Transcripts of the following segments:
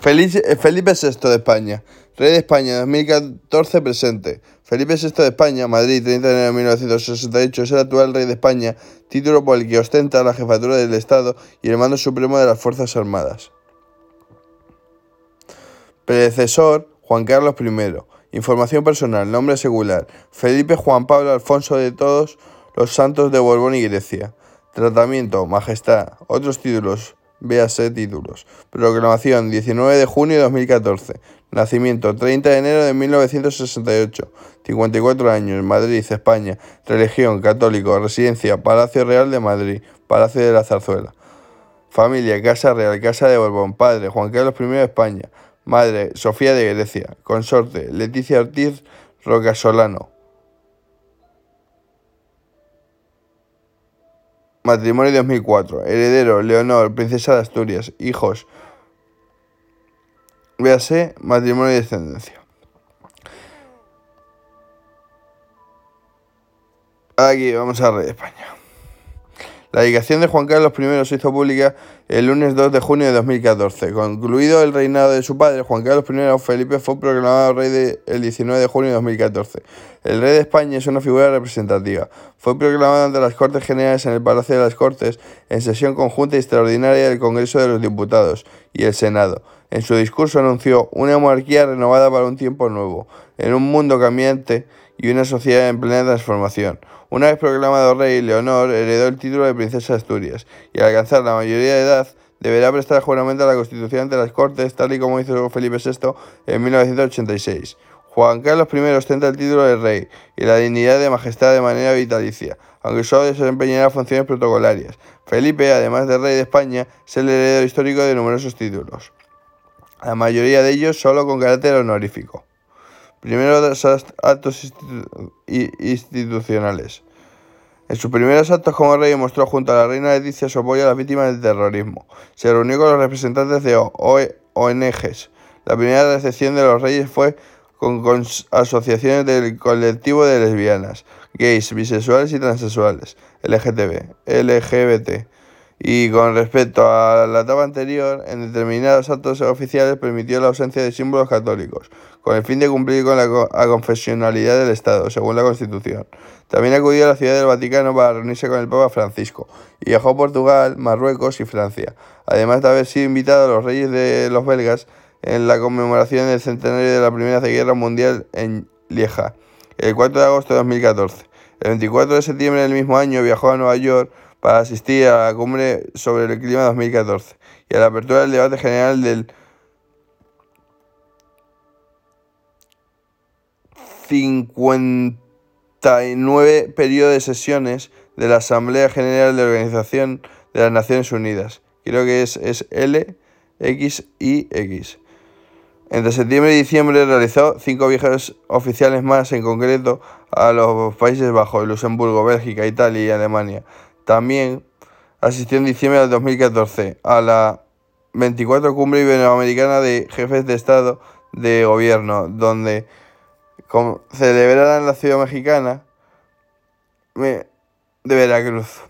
Felipe VI de España. Rey de España 2014 presente. Felipe VI de España, Madrid, 30 de enero de 1968, es el actual rey de España, título por el que ostenta la jefatura del Estado y el mando supremo de las Fuerzas Armadas. Predecesor, Juan Carlos I. Información personal, nombre secular, Felipe Juan Pablo Alfonso de todos los santos de Borbón y Grecia. Tratamiento, Majestad. Otros títulos, véase títulos. Proclamación 19 de junio de 2014. Nacimiento 30 de enero de 1968. 54 años, Madrid, España. Religión, católico. Residencia, Palacio Real de Madrid. Palacio de la Zarzuela. Familia, Casa Real, Casa de Borbón. Padre, Juan Carlos I de España. Madre, Sofía de Grecia. Consorte, Leticia Ortiz Rocasolano. Matrimonio 2004. Heredero, Leonor, princesa de Asturias. Hijos. Véase, matrimonio y descendencia. Aquí vamos a Rey de España. La dedicación de Juan Carlos I se hizo pública el lunes 2 de junio de 2014. Concluido el reinado de su padre, Juan Carlos I Felipe fue proclamado rey el 19 de junio de 2014. El rey de España es una figura representativa. Fue proclamado ante las Cortes Generales en el Palacio de las Cortes en sesión conjunta y extraordinaria del Congreso de los Diputados y el Senado. En su discurso anunció una monarquía renovada para un tiempo nuevo, en un mundo cambiante y una sociedad en plena transformación. Una vez proclamado rey, Leonor heredó el título de princesa de Asturias y al alcanzar la mayoría de edad deberá prestar juramento a la Constitución ante las Cortes, tal y como hizo Felipe VI en 1986. Juan Carlos I ostenta el título de rey y la dignidad de majestad de manera vitalicia, aunque solo desempeñará funciones protocolarias. Felipe, además de rey de España, es el heredero histórico de numerosos títulos, la mayoría de ellos solo con carácter honorífico. Primero los actos institucionales. En sus primeros actos como rey mostró junto a la reina Leticia su apoyo a las víctimas del terrorismo. Se reunió con los representantes de ONGs. La primera recepción de los reyes fue con, asociaciones del colectivo de lesbianas, gays, bisexuales y transexuales, LGTB, LGBT y con respecto a la etapa anterior, en determinados actos oficiales permitió la ausencia de símbolos católicos, con el fin de cumplir con la confesionalidad del Estado, según la Constitución. También acudió a la ciudad del Vaticano para reunirse con el Papa Francisco y viajó a Portugal, Marruecos y Francia, además de haber sido invitado a los reyes de los belgas en la conmemoración del centenario de la Primera Guerra Mundial en Lieja, el 4 de agosto de 2014. El 24 de septiembre del mismo año viajó a Nueva York para asistir a la cumbre sobre el clima 2014 y a la apertura del debate general del 59 periodo de sesiones de la Asamblea General de la Organización de las Naciones Unidas. Creo que es, es L, y X. Entre septiembre y diciembre realizó cinco viajes oficiales más, en concreto a los Países Bajos, Luxemburgo, Bélgica, Italia y Alemania. También asistió en diciembre del 2014 a la 24 Cumbre Iberoamericana de Jefes de Estado de Gobierno, donde celebrará en la ciudad mexicana de Veracruz.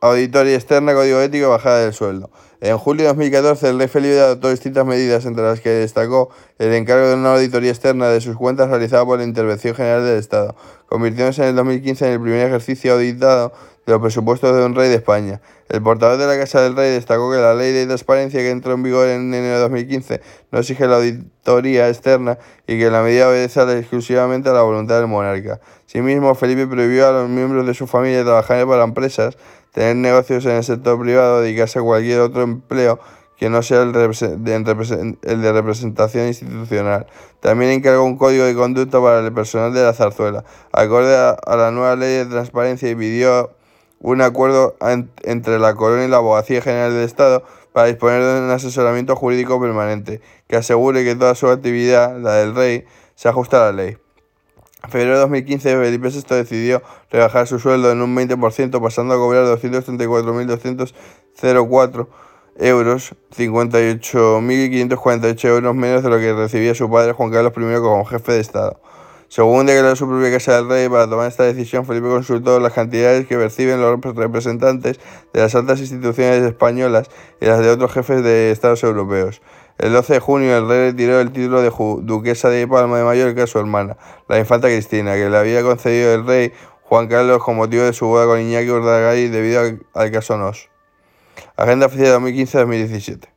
Auditoría externa, código ético, bajada del sueldo. En julio de 2014, el rey Felipe adoptó distintas medidas, entre las que destacó el encargo de una auditoría externa de sus cuentas realizada por la Intervención General del Estado, convirtiéndose en el 2015 en el primer ejercicio auditado de los presupuestos de un rey de España. El portavoz de la Casa del Rey destacó que la ley de transparencia que entró en vigor en enero de 2015 no exige la auditoría externa y que la medida obedece exclusivamente a la voluntad del monarca. Asimismo, Felipe prohibió a los miembros de su familia trabajar para empresas, tener negocios en el sector privado, dedicarse a cualquier otro empleo que no sea el de, representación institucional. También encargó un código de conducta para el personal de la zarzuela, acorde a la nueva ley de transparencia y pidió un acuerdo entre la Corona y la Abogacía General del Estado para disponer de un asesoramiento jurídico permanente que asegure que toda su actividad, la del rey, se ajusta a la ley. En febrero de 2015, Felipe VI decidió rebajar su sueldo en un 20%, pasando a cobrar 234.204 euros, 58.548 euros menos de lo que recibía su padre Juan Carlos I como jefe de Estado. Según declaró su propia Casa del Rey, para tomar esta decisión, Felipe consultó las cantidades que perciben los representantes de las altas instituciones españolas y las de otros jefes de estados europeos. El 12 de junio el rey retiró el título de duquesa de Palma de Mallorca a su hermana, la infanta Cristina, que le había concedido el rey Juan Carlos con motivo de su boda con Iñaki Urdagay debido al caso Nos. Agenda oficial 2015-2017.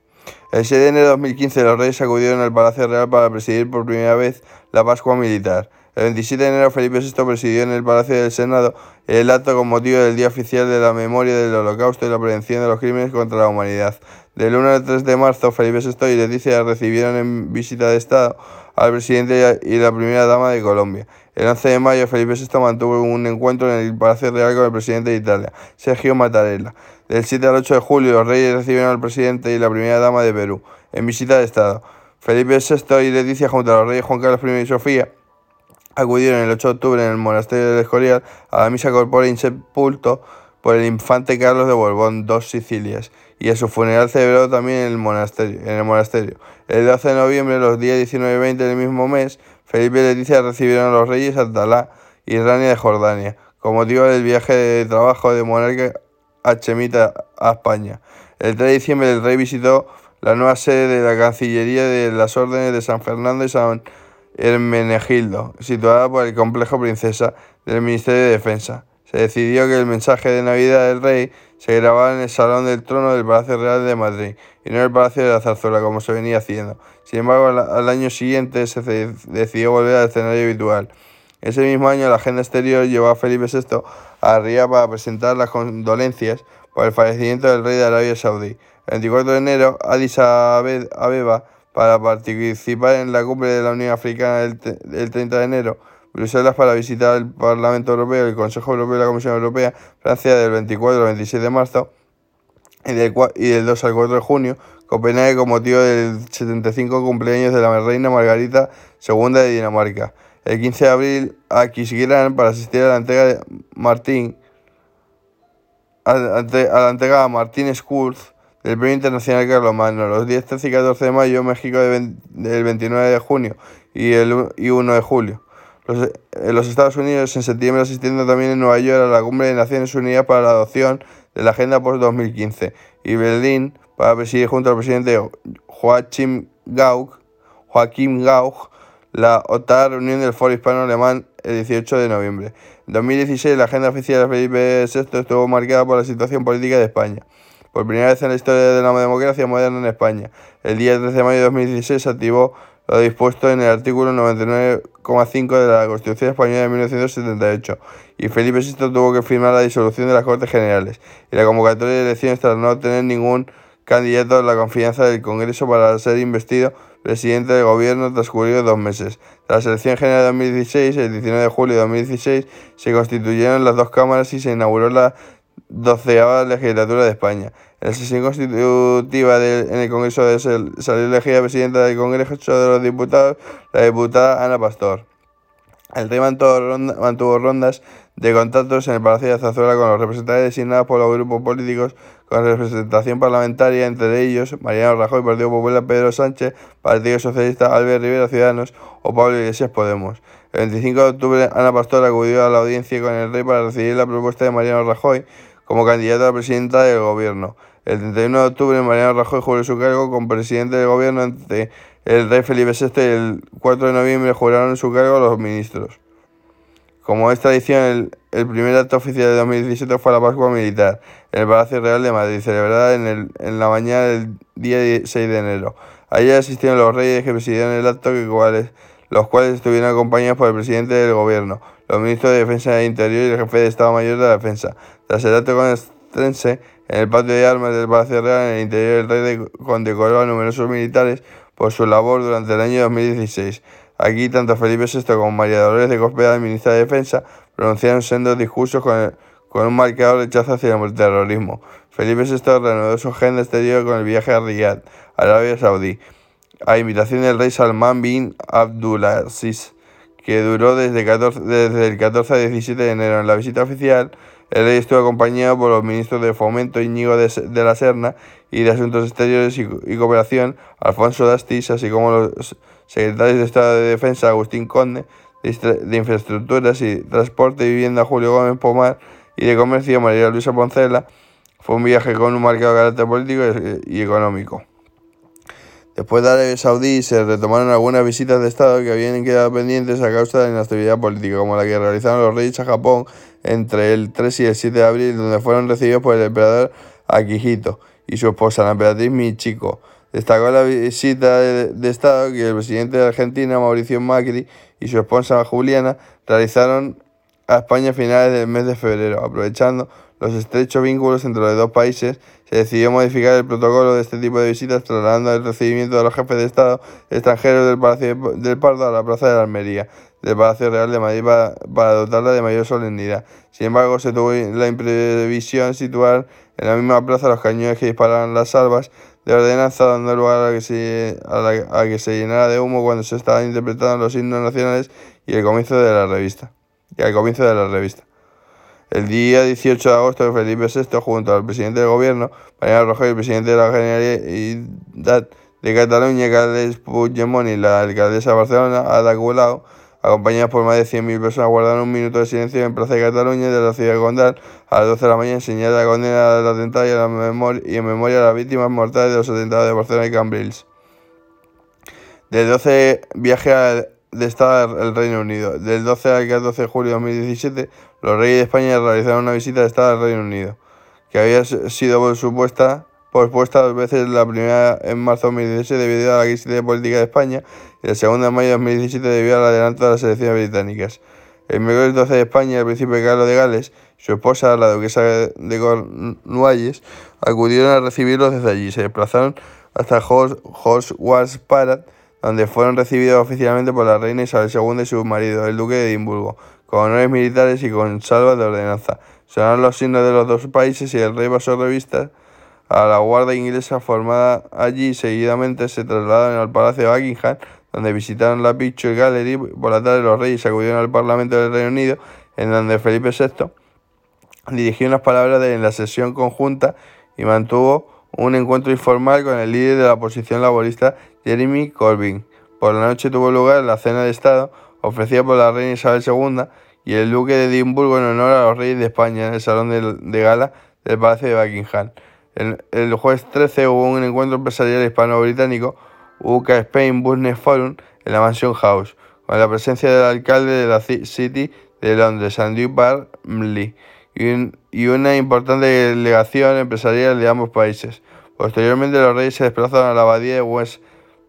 El 6 de enero de 2015 los reyes acudieron al Palacio Real para presidir por primera vez la Pascua Militar. El 27 de enero Felipe VI presidió en el Palacio del Senado el acto con motivo del Día Oficial de la Memoria del Holocausto y la Prevención de los Crímenes contra la Humanidad. Del 1 al 3 de marzo, Felipe VI y Leticia recibieron en visita de Estado al presidente y la primera dama de Colombia. El 11 de mayo, Felipe VI mantuvo un encuentro en el Palacio Real con el presidente de Italia, Sergio Mattarella. Del 7 al 8 de julio, los reyes recibieron al presidente y la primera dama de Perú, en visita de Estado. Felipe VI y Leticia, junto a los reyes Juan Carlos I y Sofía, acudieron el 8 de octubre en el monasterio del Escorial a la misa corpórea insepulto por el infante Carlos de Borbón, dos Sicilias, y a su funeral celebrado también en el monasterio. En el, monasterio. el 12 de noviembre, los días 19 y 20 del mismo mes, Felipe y Leticia recibieron a los reyes Abdalá y Rania de Jordania, con motivo del viaje de trabajo de monarca a Chemita a España. El 3 de diciembre el rey visitó la nueva sede de la Cancillería de las Órdenes de San Fernando y San Hermenegildo, situada por el complejo Princesa del Ministerio de Defensa. Se decidió que el mensaje de Navidad del rey se grabara en el Salón del Trono del Palacio Real de Madrid y no en el Palacio de la Zarzuela, como se venía haciendo. Sin embargo, al año siguiente se decidió volver al escenario habitual. Ese mismo año, la agenda exterior llevó a Felipe VI a Riyadh para presentar las condolencias por el fallecimiento del rey de Arabia Saudí. El 24 de enero, Addis Abeba para participar en la cumbre de la Unión Africana el, 30 de enero, Bruselas para visitar el Parlamento Europeo, el Consejo Europeo y la Comisión Europea, Francia del 24 al 26 de marzo y del, y del 2 al 4 de junio, Copenhague con motivo del 75 cumpleaños de la reina Margarita II de Dinamarca. El 15 de abril a Kisgran para asistir a la entrega de Martín a, la entrega a Martín Schulz del Premio Internacional Carlos Magno. Los 10, 13 y 14 de mayo, México del 29 de junio y el y 1 de julio. Los, en los Estados Unidos en septiembre asistiendo también en Nueva York a la Cumbre de Naciones Unidas para la adopción de la Agenda Post-2015 y Berlín para presidir junto al presidente Joachim Gauck, Joachim Gauck la octava reunión del Foro Hispano-Alemán el 18 de noviembre. En 2016 la agenda oficial de Felipe VI estuvo marcada por la situación política de España por primera vez en la historia de la democracia moderna en España. El día 13 de mayo de 2016 se activó lo dispuesto en el artículo 99,5 de la Constitución Española de 1978 y Felipe VI tuvo que firmar la disolución de las Cortes Generales y la convocatoria de elecciones tras no tener ningún candidato a la confianza del Congreso para ser investido presidente del gobierno transcurrido dos meses. Tras la elección general de 2016, el 19 de julio de 2016, se constituyeron las dos cámaras y se inauguró la doceava legislatura de España. En la sesión constitutiva en el Congreso de salió elegida presidenta del Congreso de los Diputados, la diputada Ana Pastor. El rey mantuvo, rondas de contactos en el Palacio de Zazuela con los representantes designados por los grupos políticos con representación parlamentaria, entre ellos Mariano Rajoy, Partido Popular, Pedro Sánchez, Partido Socialista, Albert Rivera, Ciudadanos o Pablo Iglesias, Podemos. El 25 de octubre, Ana Pastor acudió a la audiencia con el rey para recibir la propuesta de Mariano Rajoy como candidata a presidenta del gobierno. El 31 de octubre, Mariano Rajoy juró su cargo como presidente del gobierno ante el rey Felipe VI y el 4 de noviembre juraron su cargo los ministros. Como es tradición, el, primer acto oficial de 2017 fue la Pascua Militar en el Palacio Real de Madrid, celebrada en, la mañana del día 6 de enero. Allí asistieron los reyes que presidieron el acto, que cuales, los cuales estuvieron acompañados por el presidente del gobierno, los ministros de Defensa e Interior y el jefe de Estado Mayor de la Defensa. Tras el acto conestrense, en el patio de armas del Palacio Real, en el interior del rey condecoró a numerosos militares por su labor durante el año 2016. Aquí, tanto Felipe VI como María Dolores de Cospeda, ministra de Defensa, pronunciaron sendos discursos con, con un marcado rechazo hacia el terrorismo. Felipe VI reanudó su agenda exterior con el viaje a Riyadh, Arabia Saudí, a invitación del rey Salman bin Abdulaziz, que duró desde, 14, desde el 14 al 17 de enero. En la visita oficial, el rey estuvo acompañado por los ministros de Fomento Íñigo de, la Serna y de Asuntos Exteriores y, Cooperación, Alfonso Dastis, así como los secretarios de Estado de Defensa, Agustín Conde, de, Infraestructuras y Transporte y Vivienda, Julio Gómez Pomar, y de Comercio, María Luisa Poncela. Fue un viaje con un marcado carácter político y económico. Después de Arabia Saudí se retomaron algunas visitas de Estado que habían quedado pendientes a causa de la inestabilidad política, como la que realizaron los reyes a Japón entre el 3 y el 7 de abril, donde fueron recibidos por el emperador Akihito y su esposa, la emperatriz Michiko. Destacó la visita de, Estado que el presidente de Argentina, Mauricio Macri, y su esposa Juliana realizaron a España a finales del mes de febrero, aprovechando los estrechos vínculos entre los dos países se decidió modificar el protocolo de este tipo de visitas, trasladando el recibimiento de los jefes de Estado extranjeros del Palacio del Pardo a la Plaza de la Almería, del Palacio Real de Madrid, para, dotarla de mayor solemnidad. Sin embargo, se tuvo la imprevisión situar en la misma plaza los cañones que disparaban las salvas de ordenanza, dando lugar a que, se, a, que se llenara de humo cuando se estaban interpretando los himnos nacionales y el comienzo de la revista. Y al comienzo de la revista. El día 18 de agosto, Felipe VI, junto al presidente del gobierno, Mariano Rajoy, el presidente de la Generalidad de Cataluña, Carles Puigdemont y la alcaldesa de Barcelona, Ada Colau, acompañados por más de 100.000 personas, guardaron un minuto de silencio en Plaza de Cataluña de la ciudad de Gondal a las 12 de la mañana en señal de la condena del atentado y, la memoria, y en memoria de las víctimas mortales de los atentados de Barcelona y Cambrils. Del 12 viaje al Estado del Reino Unido. Del 12 al 14 de julio de 2017, los reyes de España realizaron una visita de Estado al Reino Unido, que había sido supuesta, pospuesta dos veces, la primera en marzo de 2017 debido a la crisis de política de España y la segunda en mayo de 2017 debido al adelanto de las elecciones británicas. El miércoles 12 de España, el príncipe Carlos de Gales y su esposa, la duquesa de Cornualles, acudieron a recibirlos desde allí. Se desplazaron hasta Wars Parade, donde fueron recibidos oficialmente por la reina Isabel II y su marido, el duque de Edimburgo, con honores militares y con salvas de ordenanza. Sonaron los signos de los dos países y el rey pasó revista a la guardia inglesa formada allí. Seguidamente se trasladaron al Palacio de Buckingham, donde visitaron la Picture Gallery. Por la tarde los reyes acudieron al Parlamento del Reino Unido, en donde Felipe VI dirigió unas palabras en la sesión conjunta y mantuvo un encuentro informal con el líder de la oposición laborista Jeremy Corbyn. Por la noche tuvo lugar la cena de Estado ofrecida por la reina Isabel II y el duque de Edimburgo en honor a los reyes de España en el salón de, gala del Palacio de Buckingham. El, jueves 13 hubo un encuentro empresarial hispano-británico, UK Spain Business Forum, en la Mansion House, con la presencia del alcalde de la City de Londres, Andrew Barmley, y, y una importante delegación empresarial de ambos países. Posteriormente, los reyes se desplazaron a la abadía de West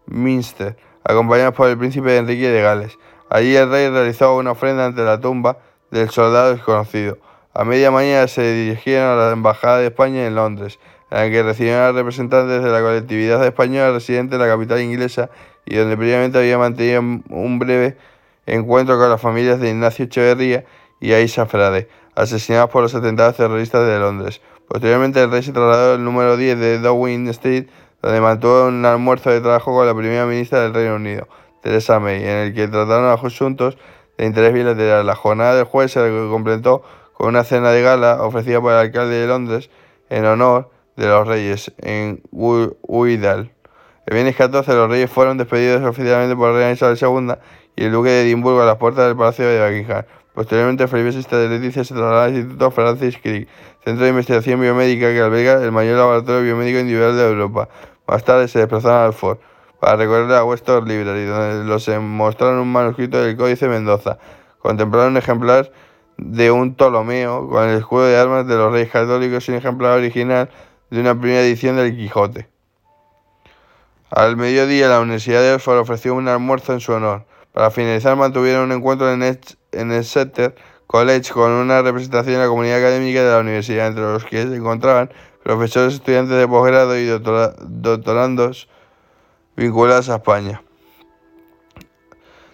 Minster, acompañados por el príncipe Enrique de Gales. Allí el rey realizó una ofrenda ante la tumba del soldado desconocido. A media mañana se dirigieron a la Embajada de España en Londres, en la que recibieron a representantes de la colectividad española residente en la capital inglesa y donde previamente había mantenido un breve encuentro con las familias de Ignacio Echeverría y Aisha Frade, asesinados por los atentados terroristas de Londres. Posteriormente el rey se trasladó al número 10 de Downing Street donde mantuvo un almuerzo de trabajo con la primera ministra del Reino Unido, Theresa May, en el que trataron asuntos de interés bilateral. La jornada del jueves se completó con una cena de gala ofrecida por el alcalde de Londres en honor de los reyes en Uidal. El viernes 14 los reyes fueron despedidos oficialmente por la reina Isabel II y el duque de Edimburgo a las puertas del Palacio de Buckingham. Posteriormente, Felipe VI de Leticia se trasladó al Instituto Francis Crick, centro de investigación biomédica que alberga el mayor laboratorio biomédico individual de Europa. Más tarde se desplazaron al Ford para recorrer la Western Library, donde los mostraron un manuscrito del Códice Mendoza. Contemplaron un ejemplar de un Ptolomeo con el escudo de armas de los reyes católicos y un ejemplar original de una primera edición del Quijote. Al mediodía, la Universidad de Oxford ofreció un almuerzo en su honor. Para finalizar, mantuvieron un encuentro en el, en el Setter College con una representación de la comunidad académica de la universidad, entre los que se encontraban profesores, estudiantes de posgrado y doctorandos vinculados a España.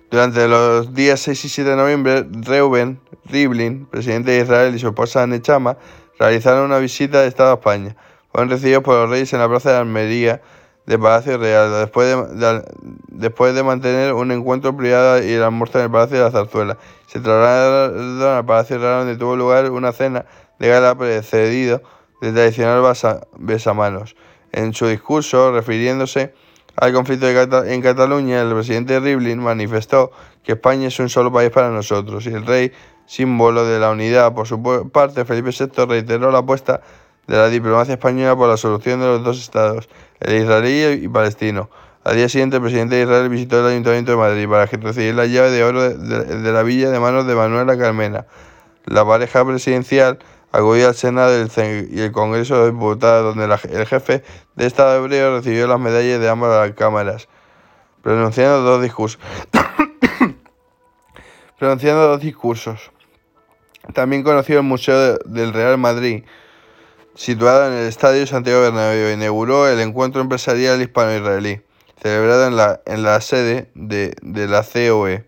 Durante los días 6 y 7 de noviembre, Reuben Rivlin, presidente de Israel, y su esposa Nechama realizaron una visita de Estado a España. Fueron recibidos por los reyes en la plaza de Almería de Palacio Real, después de, después de mantener un encuentro privado y el almuerzo en el Palacio de la Zarzuela. Se trasladaron al Palacio Real donde tuvo lugar una cena de gala precedido del tradicional besamanos. En su discurso, refiriéndose al conflicto en Cataluña, el presidente Rivlin manifestó que España es un solo país para nosotros y el rey, símbolo de la unidad. Por su parte, Felipe VI reiteró la apuesta de la diplomacia española por la solución de los dos estados, el israelí y palestino. Al día siguiente, el presidente de Israel visitó el Ayuntamiento de Madrid para recibir la llave de oro de, la villa de manos de Manuela Carmena. La pareja presidencial acudió al Senado y el Congreso de Diputados, donde el jefe de Estado hebreo recibió las medallas de ambas cámaras, pronunciando dos discursos. pronunciando dos discursos. También conoció el Museo del Real Madrid, situado en el Estadio Santiago Bernabéu, inauguró el encuentro empresarial hispano-israelí celebrado en la, en la sede de, de la COE.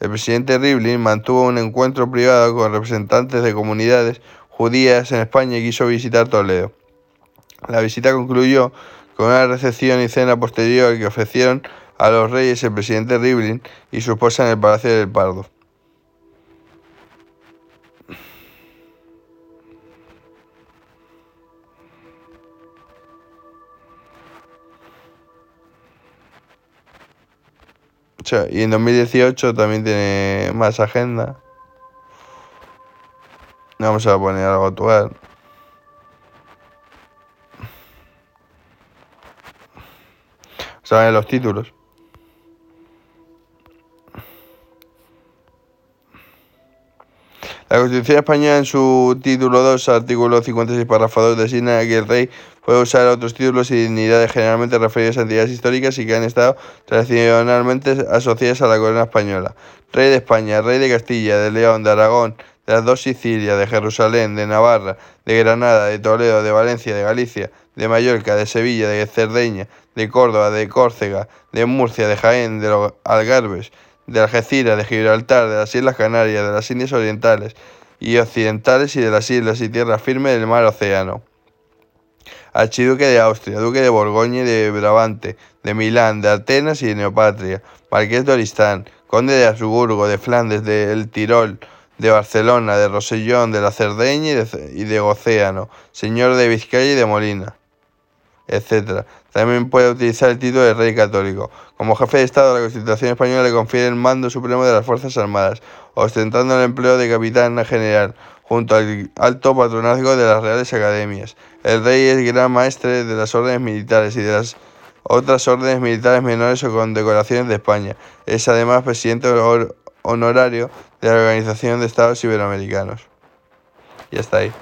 El presidente Rivlin mantuvo un encuentro privado con representantes de comunidades judías en España y quiso visitar Toledo. La visita concluyó con una recepción y cena posterior que ofrecieron a los reyes el presidente Rivlin y su esposa en el Palacio del Pardo. Y en 2018 también tiene más agenda. Vamos a poner algo actual. Saben los títulos. Constitución española en su título 2, artículo 56, párrafo 2, designa que el rey puede usar otros títulos y dignidades generalmente referidos a entidades históricas y que han estado tradicionalmente asociadas a la corona española. Rey de España, rey de Castilla, de León, de Aragón, de las dos Sicilias, de Jerusalén, de Navarra, de Granada, de Toledo, de Valencia, de Galicia, de Mallorca, de Sevilla, de Cerdeña, de Córdoba, de Córcega, de Murcia, de Jaén, de los Algarbes, de Algeciras, de Gibraltar, de las Islas Canarias, de las Indias Orientales y Occidentales y de las islas y tierras firmes del mar Océano. Archiduque de Austria, Duque de Borgoña y de Brabante, de Milán, de Atenas y de Neopatria, Marqués de Oristán, Conde de Habsburgo, de Flandes, del Tirol, de Barcelona, de Rosellón, de la Cerdeña y de, y de Océano, Señor de Vizcaya y de Molina etc. También puede utilizar el título de Rey Católico. Como jefe de Estado, la Constitución española le confiere el mando supremo de las Fuerzas Armadas, ostentando el empleo de capitán general, junto al alto patronazgo de las Reales Academias. El rey es gran maestre de las órdenes militares y de las otras órdenes militares menores o con decoraciones de España. Es además presidente honorario de la Organización de Estados Iberoamericanos. Y está ahí.